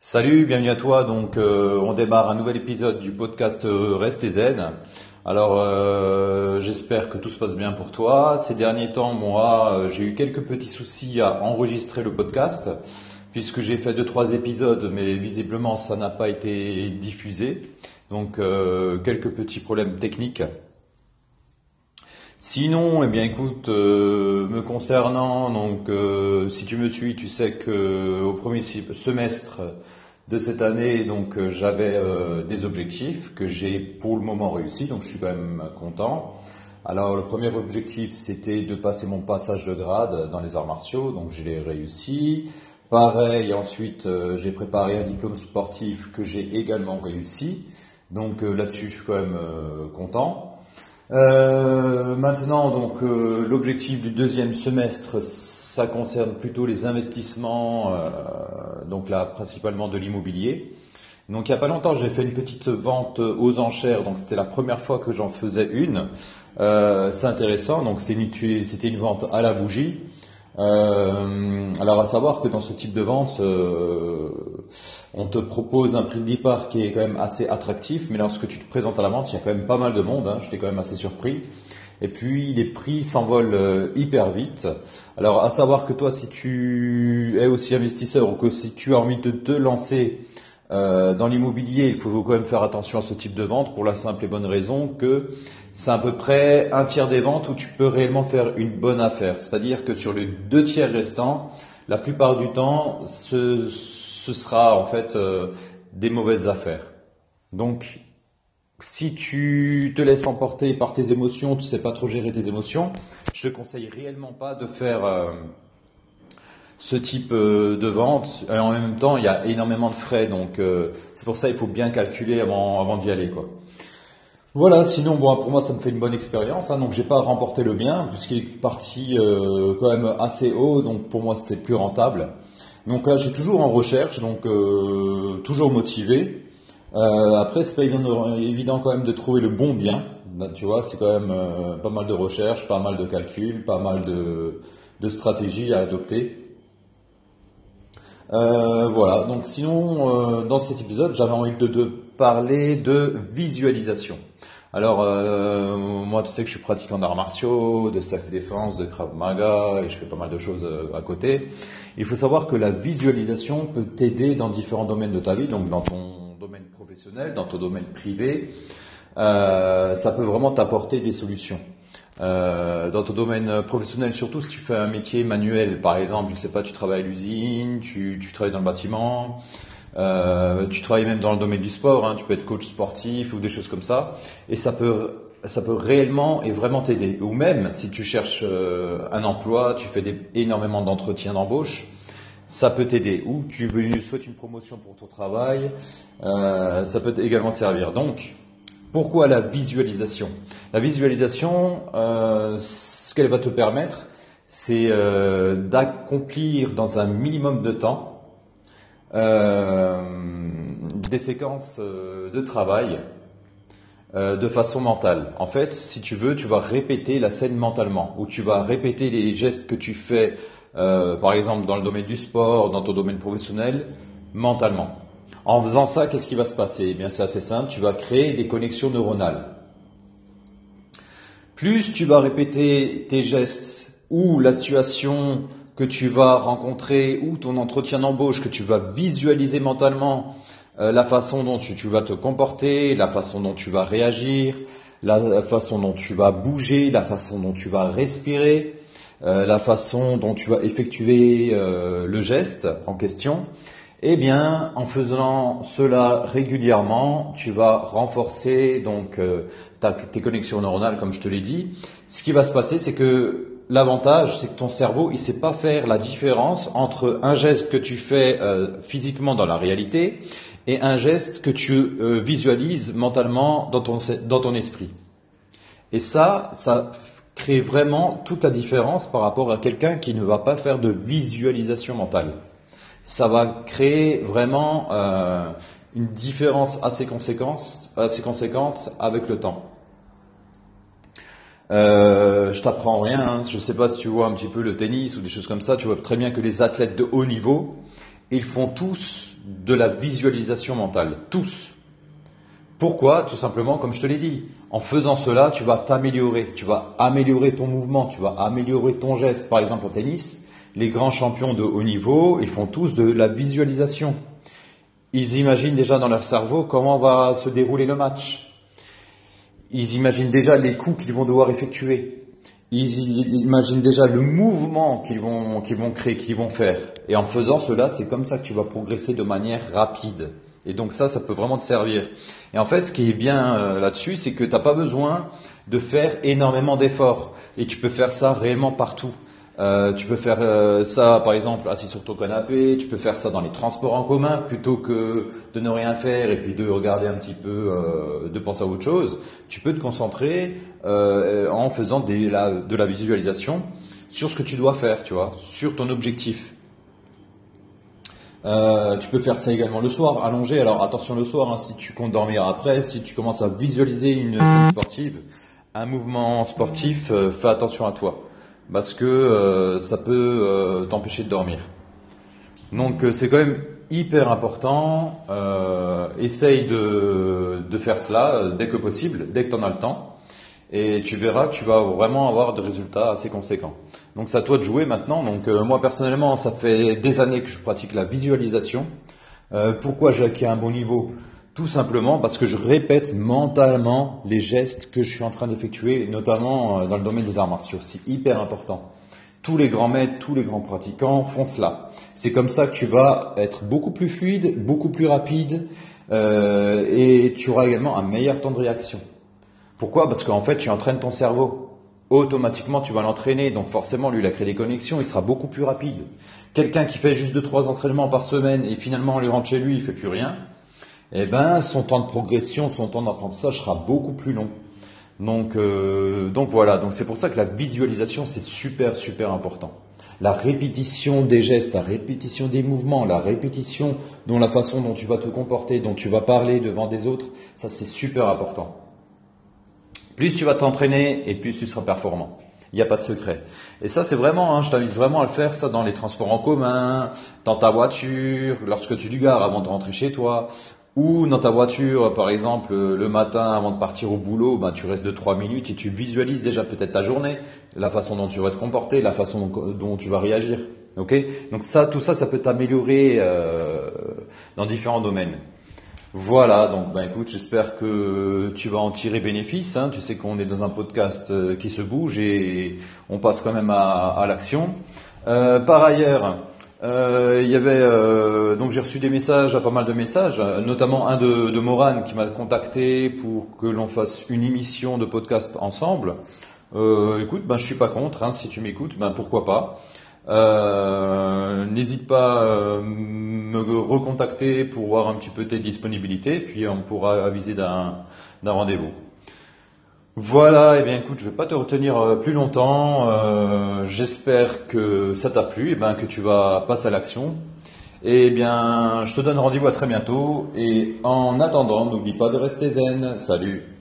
Salut, bienvenue à toi. Donc, euh, on démarre un nouvel épisode du podcast euh, Restez zen. Alors, euh, j'espère que tout se passe bien pour toi. Ces derniers temps, moi, j'ai eu quelques petits soucis à enregistrer le podcast, puisque j'ai fait deux trois épisodes, mais visiblement ça n'a pas été diffusé. Donc, quelques petits problèmes techniques. Sinon, eh bien, écoute, euh, me concernant, donc, euh, si tu me suis, tu sais que au premier semestre de cette année, donc, euh, j'avais euh, des objectifs que j'ai pour le moment réussi, donc je suis quand même content. Alors, le premier objectif, c'était de passer mon passage de grade dans les arts martiaux, donc je l'ai réussi. Pareil, ensuite, euh, j'ai préparé un diplôme sportif que j'ai également réussi. Donc euh, là-dessus, je suis quand même euh, content. Euh, maintenant, donc euh, l'objectif du deuxième semestre, ça concerne plutôt les investissements, euh, donc là principalement de l'immobilier. Donc il n'y a pas longtemps, j'ai fait une petite vente aux enchères, donc c'était la première fois que j'en faisais une. C'est intéressant, donc c'était une vente à la bougie. Euh, alors à savoir que dans ce type de vente, euh, on te propose un prix de départ qui est quand même assez attractif, mais lorsque tu te présentes à la vente, il y a quand même pas mal de monde, hein, j'étais quand même assez surpris. Et puis les prix s'envolent euh, hyper vite. Alors à savoir que toi, si tu es aussi investisseur ou que si tu as envie de te lancer euh, dans l'immobilier, il faut quand même faire attention à ce type de vente pour la simple et bonne raison que c'est à peu près un tiers des ventes où tu peux réellement faire une bonne affaire. C'est-à-dire que sur les deux tiers restants, la plupart du temps, ce, ce sera en fait euh, des mauvaises affaires. Donc, si tu te laisses emporter par tes émotions, tu sais pas trop gérer tes émotions, je te conseille réellement pas de faire euh, ce type euh, de vente. Et en même temps, il y a énormément de frais, donc euh, c'est pour ça il faut bien calculer avant, avant d'y aller, quoi. Voilà, sinon pour moi ça me fait une bonne expérience, hein, donc j'ai pas remporté le bien puisqu'il est parti euh, quand même assez haut, donc pour moi c'était plus rentable. Donc là suis toujours en recherche, donc euh, toujours motivé. Euh, après c'est pas évident, quand même de trouver le bon bien, Là, tu vois c'est quand même euh, pas mal de recherche, pas mal de calculs, pas mal de, de stratégies à adopter. Euh, voilà, donc sinon, euh, dans cet épisode, j'avais envie de te parler de visualisation. Alors, euh, moi, tu sais que je suis pratiquant d'arts martiaux, de self-défense, de Krav Maga, et je fais pas mal de choses euh, à côté. Il faut savoir que la visualisation peut t'aider dans différents domaines de ta vie, donc dans ton domaine professionnel, dans ton domaine privé. Euh, ça peut vraiment t'apporter des solutions. Euh, dans ton domaine professionnel, surtout si tu fais un métier manuel, par exemple, je sais pas, tu travailles à l'usine, tu, tu travailles dans le bâtiment, euh, tu travailles même dans le domaine du sport, hein, tu peux être coach sportif ou des choses comme ça, et ça peut ça peut réellement et vraiment t'aider. Ou même si tu cherches euh, un emploi, tu fais des, énormément d'entretiens d'embauche, ça peut t'aider. Ou tu veux souhaites une promotion pour ton travail, euh, ça peut également te servir. Donc pourquoi la visualisation? La visualisation, euh, ce qu'elle va te permettre, c'est euh, d'accomplir dans un minimum de temps euh, des séquences de travail de façon mentale. En fait, si tu veux, tu vas répéter la scène mentalement, ou tu vas répéter les gestes que tu fais, par exemple dans le domaine du sport, dans ton domaine professionnel, mentalement. En faisant ça, qu'est-ce qui va se passer? Eh bien, c'est assez simple, tu vas créer des connexions neuronales. Plus tu vas répéter tes gestes ou la situation que tu vas rencontrer ou ton entretien d'embauche que tu vas visualiser mentalement, euh, la façon dont tu, vas te comporter, la façon dont tu vas réagir, la, la façon dont tu vas bouger, la façon dont tu vas respirer, euh, la façon dont tu vas effectuer euh, le geste en question, eh bien, en faisant cela régulièrement, tu vas renforcer donc euh, tes connexions neuronales, comme je te l'ai dit. Ce qui va se passer, c'est que l'avantage, c'est que ton cerveau, il sait pas faire la différence entre un geste que tu fais euh, physiquement dans la réalité et un geste que tu euh, visualises mentalement dans ton esprit. Et ça, ça crée vraiment toute la différence par rapport à quelqu'un qui ne va pas faire de visualisation mentale. Ça va créer vraiment euh, une différence assez conséquente, avec le temps. Euh, je t'apprends rien, hein. je sais pas si tu vois un petit peu le tennis ou des choses comme ça, tu vois très bien que les athlètes de haut niveau, ils font tous de la visualisation mentale. Tous. Pourquoi? Tout simplement, comme je te l'ai dit, en faisant cela, tu vas t'améliorer, tu vas améliorer ton mouvement, tu vas améliorer ton geste. Par exemple, au tennis, les grands champions de haut niveau, ils font tous de la visualisation. Ils imaginent déjà dans leur cerveau comment va se dérouler le match. Ils imaginent déjà les coups qu'ils vont devoir effectuer. Ils imaginent déjà le mouvement qu'ils vont, vont créer, qu'ils vont faire. Et en faisant cela, c'est comme ça que tu vas progresser de manière rapide. Et donc ça, ça peut vraiment te servir. Et en fait, ce qui est bien euh, là-dessus, c'est que tu n'as pas besoin de faire énormément d'efforts. Et tu peux faire ça réellement partout. Euh, tu peux faire euh, ça, par exemple, assis sur ton canapé. Tu peux faire ça dans les transports en commun plutôt que de ne rien faire et puis de regarder un petit peu, de penser à autre chose. Tu peux te concentrer en faisant de la visualisation sur ce que tu dois faire, tu vois, sur ton objectif. Euh, tu peux faire ça également le soir, allongé. Alors attention le soir, hein, si tu comptes dormir après, si tu commences à visualiser une scène sportive, un mouvement sportif, euh, fais attention à toi. Parce que euh, ça peut t'empêcher de dormir. Donc c'est quand même hyper important. essaye de, de, faire cela dès que possible, dès que tu en as le temps. Et tu verras que tu vas vraiment avoir des résultats assez conséquents. Donc c'est à toi de jouer maintenant. Donc euh, moi personnellement, ça fait des années que je pratique la visualisation. Euh, pourquoi j'ai acquis un bon niveau? Tout simplement parce que je répète mentalement les gestes que je suis en train d'effectuer, notamment euh, dans le domaine des arts martiaux. C'est hyper important. Tous les grands maîtres, tous les grands pratiquants font cela. C'est comme ça que tu vas être beaucoup plus fluide, beaucoup plus rapide, et tu auras également un meilleur temps de réaction. Pourquoi? Parce qu'en fait, tu entraînes ton cerveau automatiquement tu vas l'entraîner. Donc forcément, lui, il a créé des connexions, il sera beaucoup plus rapide. Quelqu'un qui fait juste 2-3 entraînements par semaine et finalement on lui rentre chez lui, il fait plus rien, eh ben son temps de progression, son temps d'apprentissage sera beaucoup plus long. Donc, euh, donc voilà, donc c'est pour ça que la visualisation c'est super super important. La répétition des gestes, la répétition des mouvements, la répétition dont la façon dont tu vas te comporter, dont tu vas parler devant des autres, ça c'est super important. Plus tu vas t'entraîner et plus tu seras performant. Il n'y a pas de secret. Et ça, c'est vraiment, hein, je t'invite vraiment à le faire, ça dans les transports en commun, dans ta voiture, lorsque tu du gares avant de rentrer chez toi, ou dans ta voiture, par exemple, le matin avant de partir au boulot, ben, tu restes de 3 minutes et tu visualises déjà peut-être ta journée, la façon dont tu vas te comporter, la façon dont, tu vas réagir. Donc ça, tout ça, ça peut t'améliorer euh, dans différents domaines. Voilà, donc ben écoute, j'espère que tu vas en tirer bénéfice. Hein. Tu sais qu'on est dans un podcast euh, qui se bouge et on passe quand même à, l'action. Euh, par ailleurs, euh, il y avait donc j'ai reçu des messages, pas mal de messages, notamment un de, de Morane qui m'a contacté pour que l'on fasse une émission de podcast ensemble. écoute, ben je suis pas contre. Hein, si tu m'écoutes, ben pourquoi pas. Euh, n'hésite pas à euh, me recontacter pour voir un petit peu tes disponibilités, puis on pourra aviser d'un rendez-vous. Voilà, et eh bien écoute, je vais pas te retenir euh, plus longtemps. J'espère que ça t'a plu, et bien que tu vas passer à l'action. Et eh bien, je te donne rendez-vous à très bientôt. Et en attendant, n'oublie pas de rester zen. Salut